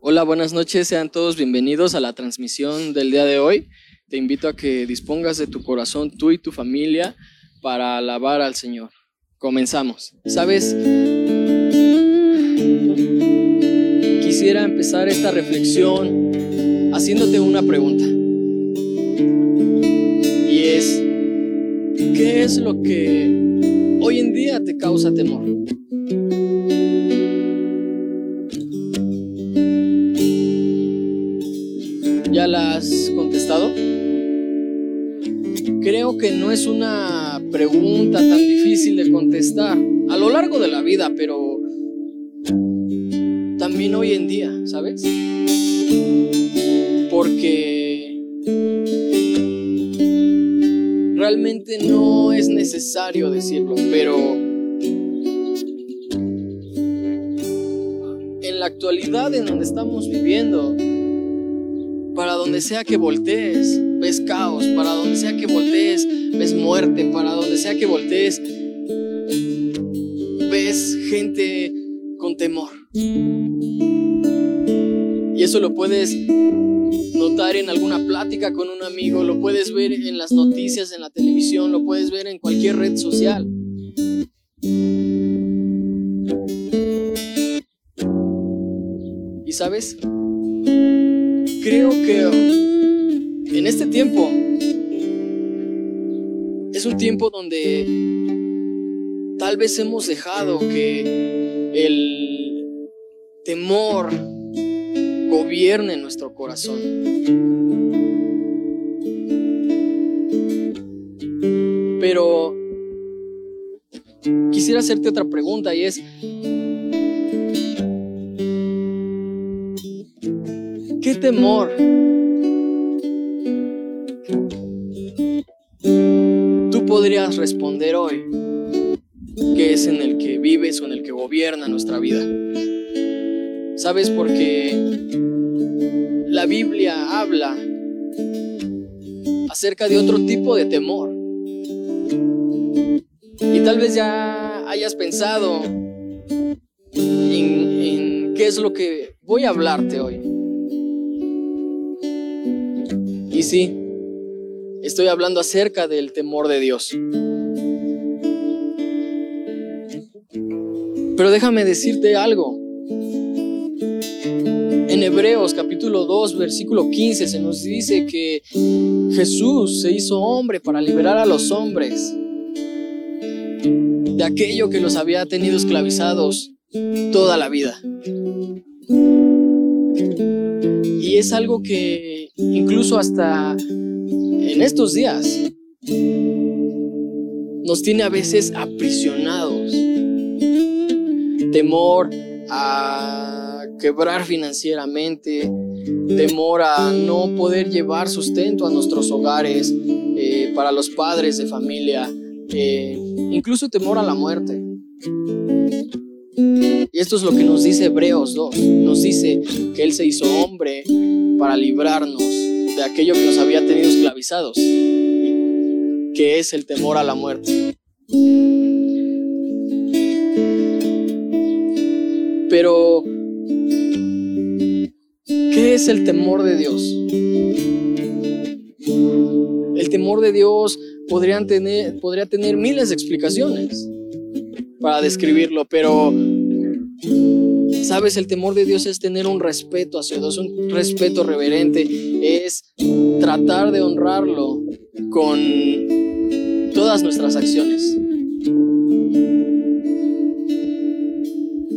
Hola, buenas noches, sean todos bienvenidos a la transmisión del día de hoy. Te invito a que dispongas de tu corazón, tú y tu familia, para alabar al Señor. Comenzamos. ¿Sabes? Quisiera empezar esta reflexión haciéndote una pregunta. ¿Qué es lo que hoy en día te causa temor? ¿Ya la has contestado? Creo que no es una pregunta tan difícil de contestar a lo largo de la vida, pero también hoy en día, ¿sabes? Porque realmente no es necesario decirlo, pero en la actualidad en donde estamos viviendo, para donde sea que voltees, ves caos, para donde sea que voltees, ves muerte, para donde sea que voltees, ves gente con temor. Y eso lo puedes notar en alguna plática con un amigo, lo puedes ver en las noticias, en la televisión, lo puedes ver en cualquier red social. ¿Y sabes? creo que en este tiempo es un tiempo donde tal vez hemos dejado que el temor gobierne nuestro corazón. Pero quisiera hacerte otra pregunta y es, qué temor. Tú podrías responder hoy que es en el que vives o en el que gobierna nuestra vida. ¿Sabes? Porque la Biblia habla acerca de otro tipo de temor. Y tal vez ya hayas pensado en, qué es lo que voy a hablarte hoy. Y sí, estoy hablando acerca del temor de Dios. Pero déjame decirte algo. En Hebreos capítulo 2, versículo 15 se nos dice que Jesús se hizo hombre para liberar a los hombres de aquello que los había tenido esclavizados toda la vida. Y es algo que incluso hasta en estos días nos tiene a veces aprisionados. Temor a quebrar financieramente, temor a no poder llevar sustento a nuestros hogares, eh, para los padres de familia, eh, incluso temor a la muerte. Y esto es lo que nos dice Hebreos 2. Nos dice que Él se hizo hombre para librarnos de aquello que nos había tenido esclavizados, que es el temor a la muerte. Pero, ¿qué es el temor de Dios? El temor de Dios podría tener miles de explicaciones para describirlo, pero sabes, el temor de Dios es tener un respeto hacia Dios, un respeto reverente, es tratar de honrarlo con todas nuestras acciones.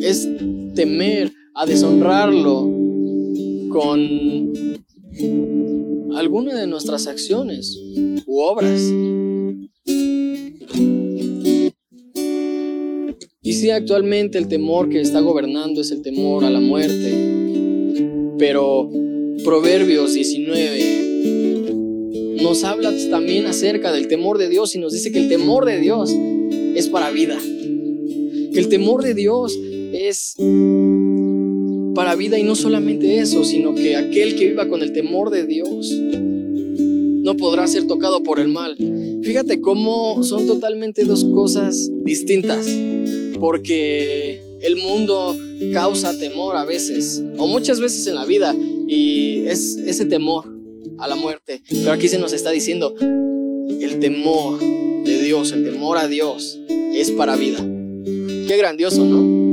Es temer a deshonrarlo con alguna de nuestras acciones u obras. Y sí, actualmente el temor que está gobernando es el temor a la muerte. Pero Proverbios 19 nos habla también acerca del temor de Dios y nos dice que el temor de Dios es para vida. Que el temor de Dios es para vida y no solamente eso, sino que aquel que viva con el temor de Dios no podrá ser tocado por el mal. Fíjate cómo son totalmente dos cosas distintas, porque el mundo causa temor a veces, o muchas veces en la vida, y es ese temor a la muerte. Pero aquí se nos está diciendo, el temor de Dios, el temor a Dios es para vida. Qué grandioso, ¿no?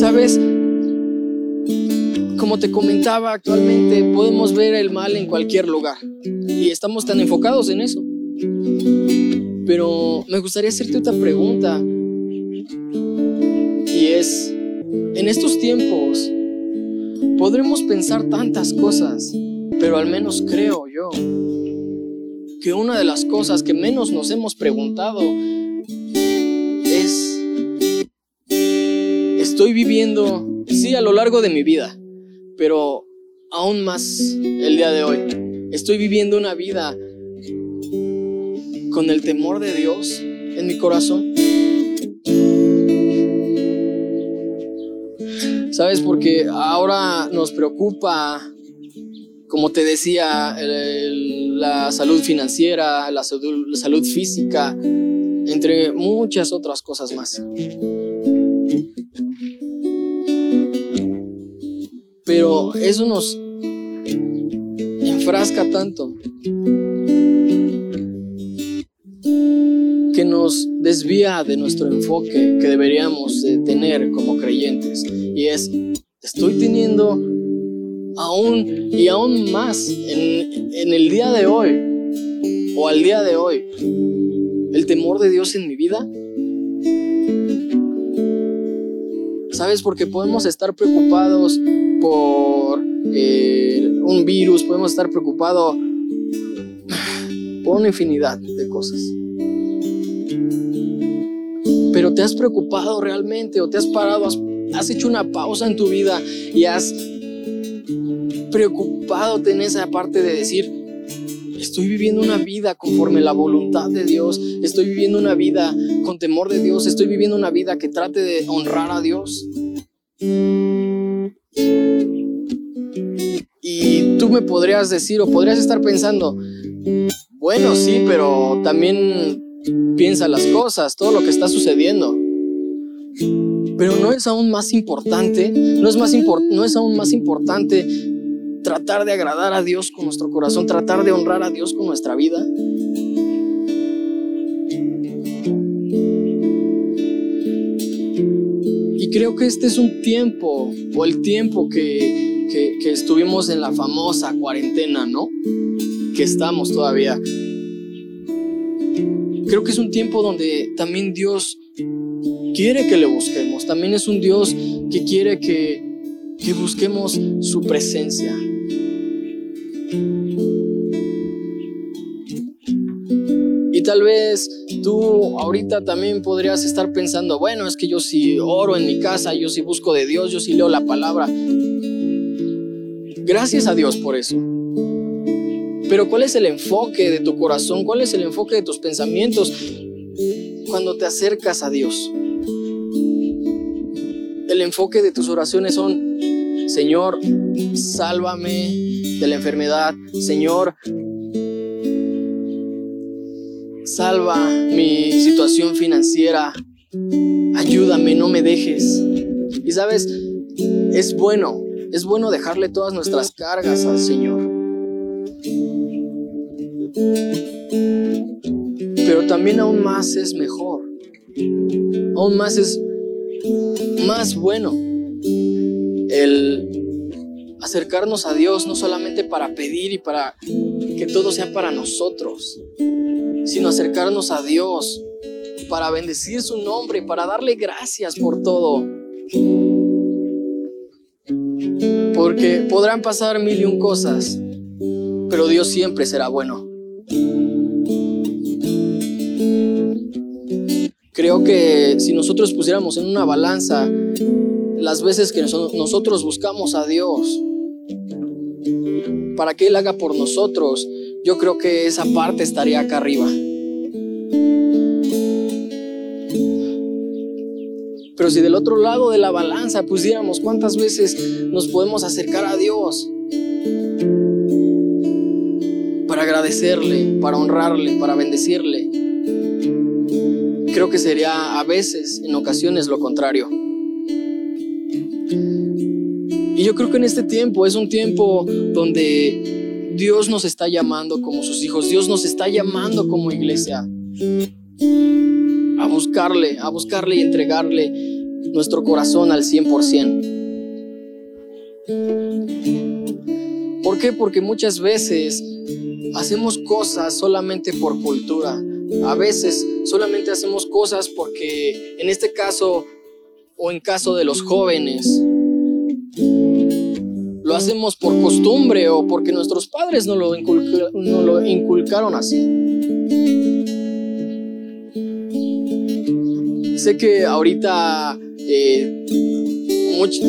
Sabes, como te comentaba actualmente, podemos ver el mal en cualquier lugar. Y estamos tan enfocados en eso. Pero me gustaría hacerte otra pregunta. Y es, en estos tiempos, podremos pensar tantas cosas, pero al menos creo yo que una de las cosas que menos nos hemos preguntado estoy viviendo, sí, a lo largo de mi vida, pero aún más el día de hoy, estoy viviendo una vida con el temor de Dios en mi corazón. ¿Sabes? Porque ahora nos preocupa, como te decía, la salud financiera, la salud física, entre muchas otras cosas más. Eso nos enfrasca tanto que nos desvía de nuestro enfoque que deberíamos tener como creyentes. Y es, estoy teniendo aún y aún más en el día de hoy o al día de hoy el temor de Dios en mi vida. ¿Sabes? Porque podemos estar preocupados por eh, un virus, podemos estar preocupados por una infinidad de cosas. Pero te has preocupado realmente o te has parado, has, hecho una pausa en tu vida y has preocupado en esa parte de decir, estoy viviendo una vida conforme la voluntad de Dios, estoy viviendo una vida con temor de Dios, estoy viviendo una vida que trate de honrar a Dios. Y tú me podrías decir o podrías estar pensando, bueno, sí, pero también piensa las cosas, todo lo que está sucediendo. Pero no es aún más importante, no es, más no es aún más importante tratar de agradar a Dios con nuestro corazón, tratar de honrar a Dios con nuestra vida. Creo que este es un tiempo, o el tiempo que, que, que estuvimos en la famosa cuarentena, ¿no? Que estamos todavía. Creo que es un tiempo donde también Dios quiere que le busquemos. También es un Dios que quiere que, que busquemos su presencia. Tal vez tú ahorita también podrías estar pensando, bueno, es que yo sí oro en mi casa, yo sí busco de Dios, yo sí leo la palabra. Gracias a Dios por eso. Pero ¿cuál es el enfoque de tu corazón? ¿Cuál es el enfoque de tus pensamientos cuando te acercas a Dios? El enfoque de tus oraciones son, Señor, sálvame de la enfermedad. Señor, salva mi situación financiera. Ayúdame, no me dejes. Y sabes, es bueno, es bueno dejarle todas nuestras cargas al Señor. Pero también aún más es mejor. Aún más es más bueno el acercarnos a Dios no solamente para pedir y para que todo sea para nosotros, sino acercarnos a Dios para bendecir su nombre, para darle gracias por todo. Porque podrán pasar mil y un cosas, pero Dios siempre será bueno. Creo que si nosotros pusiéramos en una balanza las veces que nosotros buscamos a Dios para que Él haga por nosotros, yo creo que esa parte estaría acá arriba. Pero si del otro lado de la balanza pusiéramos cuántas veces nos podemos acercar a Dios, agradecerle, para honrarle, para bendecirle. Creo que sería a veces, en ocasiones, lo contrario. Y yo creo que en este tiempo es un tiempo donde Dios nos está llamando como sus hijos, Dios nos está llamando como iglesia a buscarle, a buscarle y entregarle nuestro corazón al 100%. ¿Por qué? Porque muchas veces hacemos cosas solamente por cultura. A veces solamente hacemos cosas porque en este caso o en caso de los jóvenes lo hacemos por costumbre o porque nuestros padres no lo, lo inculcaron así. Sé que ahorita eh,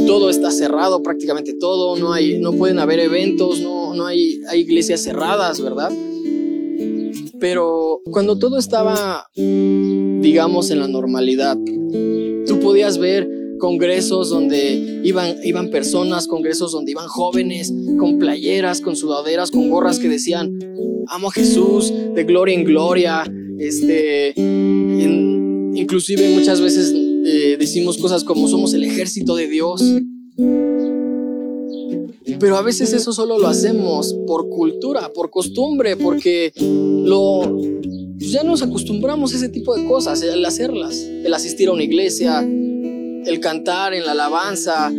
todo está cerrado, prácticamente todo, no, hay, no pueden haber eventos, no, no hay, hay iglesias cerradas, ¿verdad? Pero cuando todo estaba, digamos, en la normalidad, tú podías ver congresos donde iban, iban personas, congresos donde iban jóvenes con playeras, con sudaderas, con gorras que decían, amo a Jesús, de gloria en gloria, este, inclusive muchas veces eh, decimos cosas como somos el ejército de Dios. Pero a veces eso solo lo hacemos por cultura, por costumbre, porque lo, ya nos acostumbramos a ese tipo de cosas, el hacerlas, el asistir a una iglesia, el cantar en la alabanza.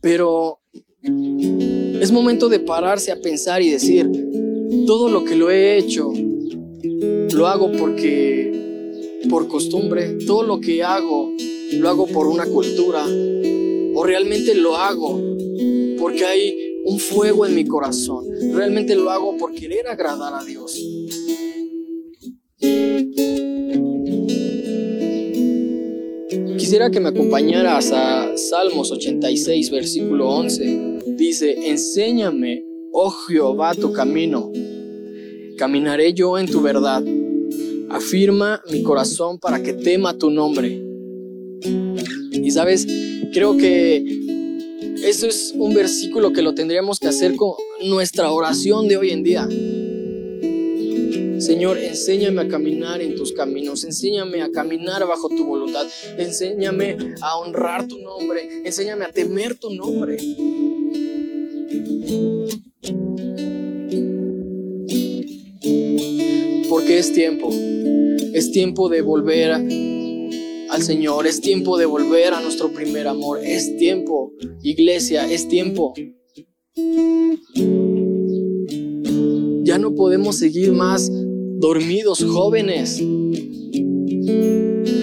Pero es momento de pararse a pensar y decir, todo lo que lo he hecho, lo hago porque por costumbre, todo lo que hago lo hago por una cultura o realmente lo hago porque hay un fuego en mi corazón. Realmente lo hago por querer agradar a Dios. Quisiera que me acompañaras a Salmos 86, versículo 11. Dice, enséñame, oh Jehová, tu camino. Caminaré yo en tu verdad. Afirma mi corazón para que tema tu nombre. Y sabes, creo que eso es un versículo que lo tendríamos que hacer con nuestra oración de hoy en día. Señor, enséñame a caminar en tus caminos, enséñame a caminar bajo tu voluntad, enséñame a honrar tu nombre, enséñame a temer tu nombre. Porque es tiempo, es tiempo de volver a al Señor. Es tiempo de volver a nuestro primer amor. Es tiempo, iglesia, es tiempo. Ya no podemos seguir más dormidos jóvenes.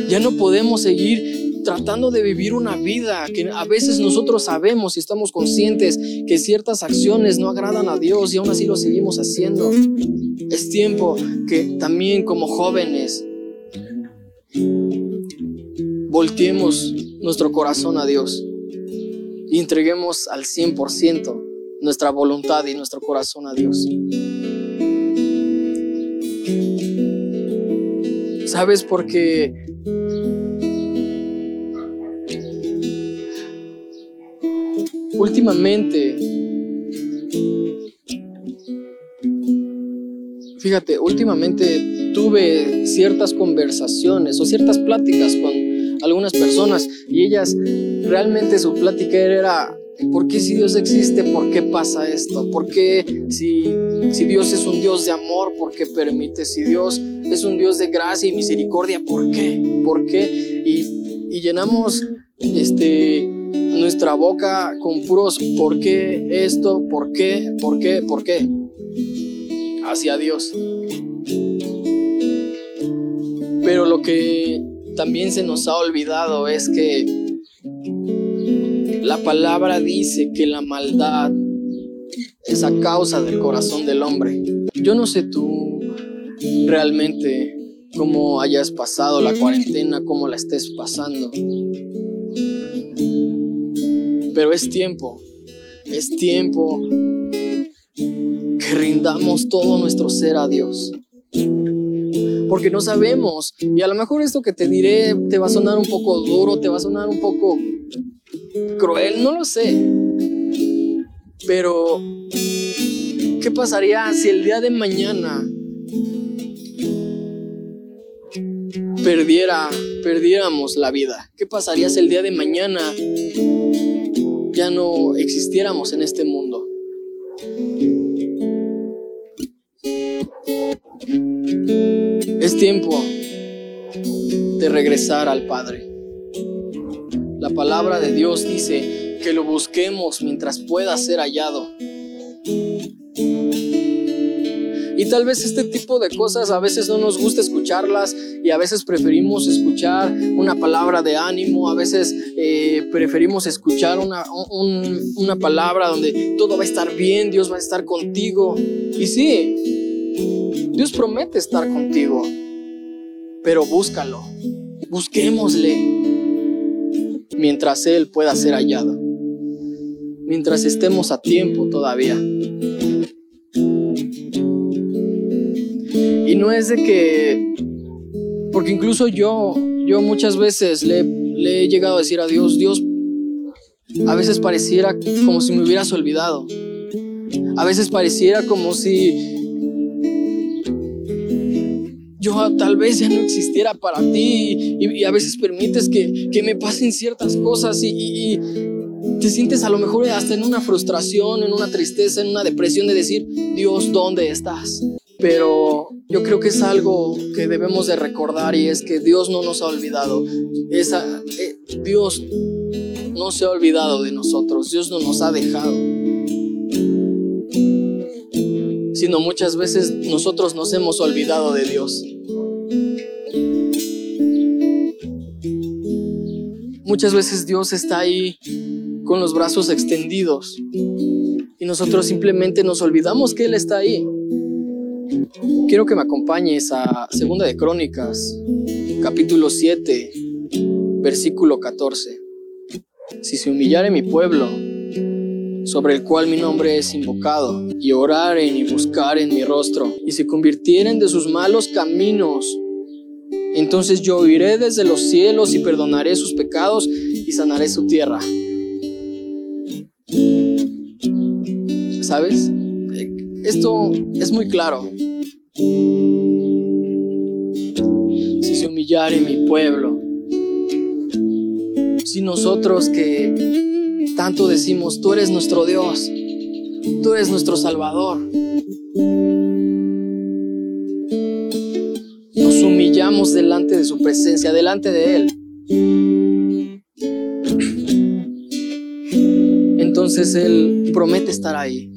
Ya no podemos seguir tratando de vivir una vida que a veces nosotros sabemos y estamos conscientes que ciertas acciones no agradan a Dios y aún así lo seguimos haciendo. Es tiempo que también como jóvenes volteemos nuestro corazón a Dios y entreguemos al 100% nuestra voluntad y nuestro corazón a Dios. ¿Sabes? Porque últimamente, fíjate, últimamente tuve ciertas conversaciones o ciertas pláticas con algunas personas y ellas realmente su plática era, ¿por qué si Dios existe? ¿Por qué pasa esto? ¿Por qué si, si Dios es un Dios de amor? ¿Por qué permite? Si Dios es un Dios de gracia y misericordia, ¿por qué? ¿Por qué? Y, y llenamos este, nuestra boca con puros ¿por qué esto? ¿Por qué? ¿Por qué? ¿Por qué? Hacia Dios. Pero lo que también se nos ha olvidado es que la palabra dice que la maldad es a causa del corazón del hombre. Yo no sé tú realmente cómo hayas pasado la cuarentena, cómo la estés pasando. Pero es tiempo, es tiempo que rindamos todo nuestro ser a Dios porque no sabemos. Y a lo mejor esto que te diré te va a sonar un poco duro, te va a sonar un poco cruel, no lo sé. Pero, ¿qué ¿Qué pasaría si el día de mañana perdiera, perdiéramos la vida? ¿Qué pasaría si el día de mañana ya no existiéramos en este mundo? Es tiempo de regresar al Padre. La palabra de Dios dice que lo busquemos mientras pueda ser hallado. Y tal vez este tipo de cosas a veces no nos gusta escucharlas y a veces preferimos escuchar una palabra de ánimo, a veces eh, preferimos escuchar una, una palabra donde todo va a estar bien, Dios va a estar contigo. Y sí, Dios promete estar contigo, pero búscalo, busquémosle mientras Él pueda ser hallado, mientras estemos a tiempo todavía. Y no es de que, porque incluso yo, yo muchas veces le, le he llegado a decir a Dios, Dios, a veces pareciera como si me hubieras olvidado. A veces pareciera como si yo tal vez ya no existiera para ti y, a veces permites que, que, me pasen ciertas cosas y, te sientes a lo mejor hasta en una frustración, en una tristeza, en una depresión de decir, Dios, ¿dónde estás? Pero yo creo que es algo que debemos de recordar y es que Dios no nos ha olvidado. Esa, eh, Dios no se ha olvidado de nosotros, Dios no nos ha dejado. Sino muchas veces nosotros nos hemos olvidado de Dios. Muchas veces Dios está ahí con los brazos extendidos y nosotros simplemente nos olvidamos que Él está ahí. Quiero que me acompañes a Segunda de Crónicas, capítulo 7, versículo 14. Si se humillare mi pueblo, sobre el cual mi nombre es invocado, y oraren y buscaren mi rostro, y se convirtieren de sus malos caminos, entonces yo iré desde los cielos y perdonaré sus pecados y sanaré su tierra. ¿Sabes? Esto es muy claro. Si se humillare mi pueblo, si nosotros que tanto decimos, tú eres nuestro Dios, tú eres nuestro Salvador, humillamos delante de su presencia, delante de Él. Entonces Él promete estar ahí.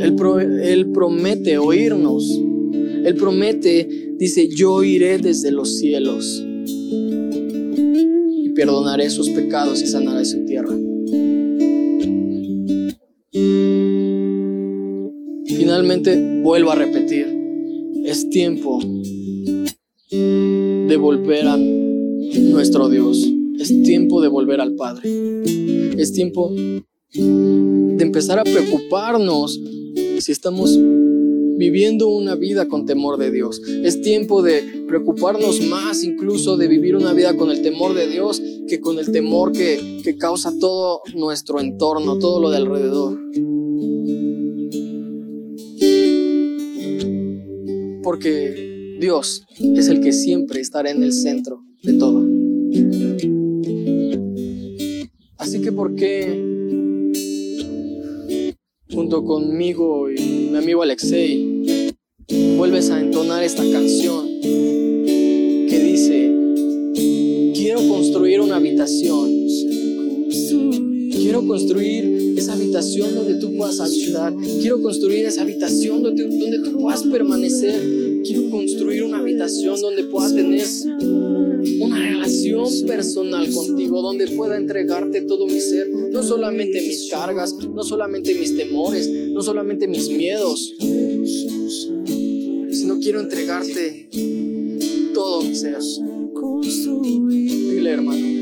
Él, promete oírnos. Él promete, dice, yo iré desde los cielos y perdonaré sus pecados y sanaré su tierra. Finalmente, vuelvo a repetir, es tiempo de volver a nuestro Dios. Es tiempo de volver al Padre. Es tiempo de empezar a preocuparnos si estamos viviendo una vida con temor de Dios. Es tiempo de preocuparnos más incluso de vivir una vida con el temor de Dios que con el temor que, que causa todo nuestro entorno, todo lo de alrededor. Porque Dios es el que siempre estará en el centro de todo. Así que, ¿por qué junto conmigo y mi amigo Alexei, vuelves a entonar esta canción que dice, quiero construir una habitación, quiero construir esa habitación donde tú puedas habitar, quiero construir esa habitación donde, donde tú puedas permanecer, quiero construir una habitación donde puedas tener una relación personal contigo donde pueda entregarte todo mi ser, no solamente mis cargas, no solamente mis temores, no solamente mis miedos, sino quiero entregarte todo mi ser. Dile, hermano.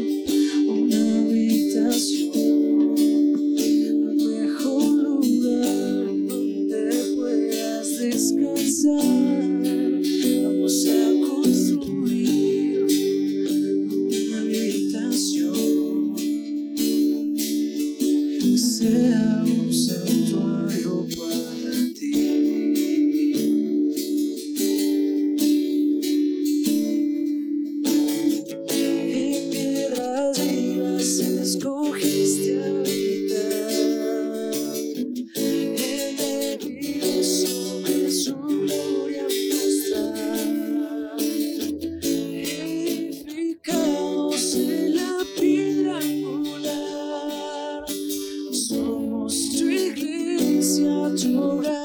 突然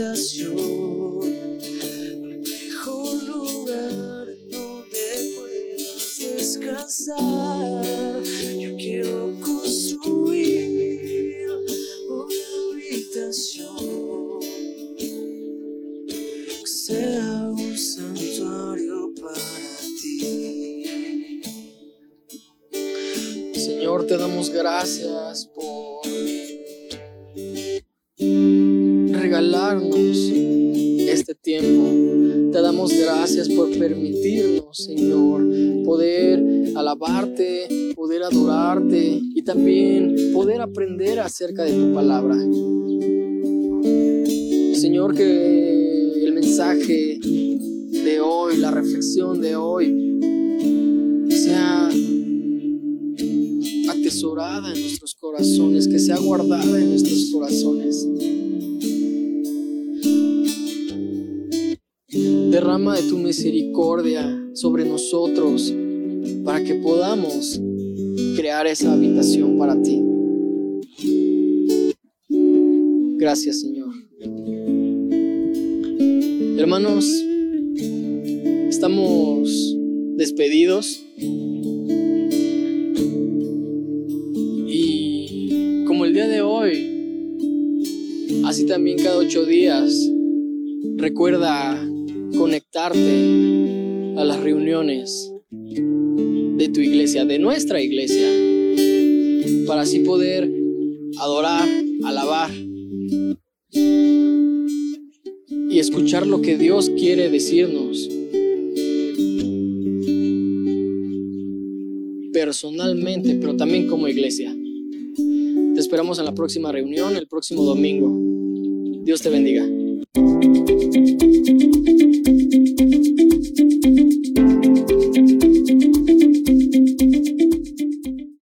habitación, el mejor lugar donde puedas descansar. Yo quiero construir una habitación que sea un santuario para ti. Señor, te damos gracias permitirnos, Señor, poder alabarte, poder adorarte y también poder aprender acerca de tu palabra. Señor, que el mensaje de hoy, la reflexión de hoy, sea atesorada en nuestros corazones, que sea guardada en nuestros corazones. Derrama de tu misericordia sobre nosotros para que podamos crear esa habitación para ti. Gracias, Señor. Hermanos, estamos despedidos. Y como el día de hoy, así también cada ocho días, recuerda conectarte a las reuniones de tu iglesia, de nuestra iglesia, para así poder adorar, alabar y escuchar lo que Dios quiere decirnos personalmente, pero también como iglesia. Te esperamos en la próxima reunión, el próximo domingo. Dios te bendiga. Thank you.